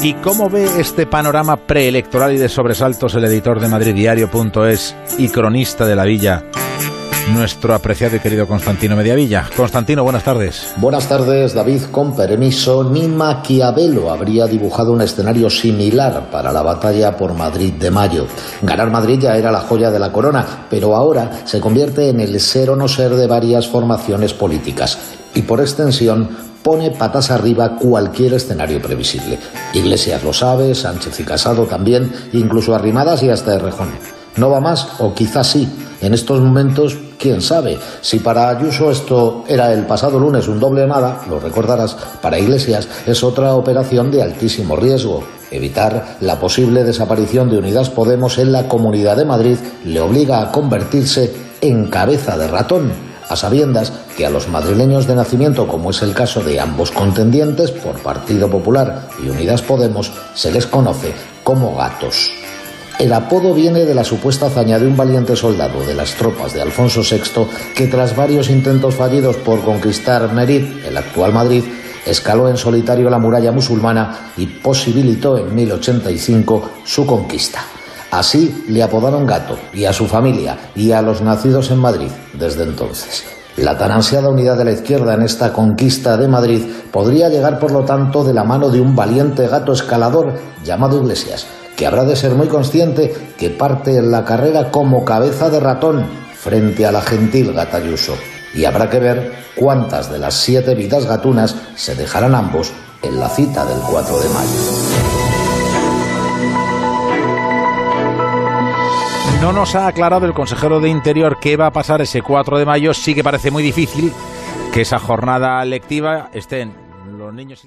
¿Y cómo ve este panorama preelectoral y de sobresaltos el editor de madriddiario.es y cronista de la villa, nuestro apreciado y querido Constantino Mediavilla? Constantino, buenas tardes. Buenas tardes, David. Con permiso, ni Maquiavelo habría dibujado un escenario similar para la batalla por Madrid de mayo. Ganar Madrid ya era la joya de la corona, pero ahora se convierte en el ser o no ser de varias formaciones políticas y por extensión pone patas arriba cualquier escenario previsible. Iglesias lo sabe, Sánchez y Casado también, incluso Arrimadas y hasta Errejón. ¿No va más? O quizás sí. En estos momentos, quién sabe. Si para Ayuso esto era el pasado lunes un doble nada, lo recordarás, para Iglesias es otra operación de altísimo riesgo. Evitar la posible desaparición de Unidas Podemos en la Comunidad de Madrid le obliga a convertirse en cabeza de ratón a sabiendas que a los madrileños de nacimiento, como es el caso de ambos contendientes por Partido Popular y Unidas Podemos, se les conoce como gatos. El apodo viene de la supuesta hazaña de un valiente soldado de las tropas de Alfonso VI que tras varios intentos fallidos por conquistar Merid, el actual Madrid, escaló en solitario la muralla musulmana y posibilitó en 1085 su conquista. Así le apodaron gato y a su familia y a los nacidos en Madrid desde entonces. La tan ansiada unidad de la izquierda en esta conquista de Madrid podría llegar, por lo tanto, de la mano de un valiente gato escalador llamado Iglesias, que habrá de ser muy consciente que parte en la carrera como cabeza de ratón frente a la gentil Gatayuso. Y habrá que ver cuántas de las siete vidas gatunas se dejarán ambos en la cita del 4 de mayo. No nos ha aclarado el consejero de Interior qué va a pasar ese 4 de mayo. Sí que parece muy difícil que esa jornada lectiva estén los niños y las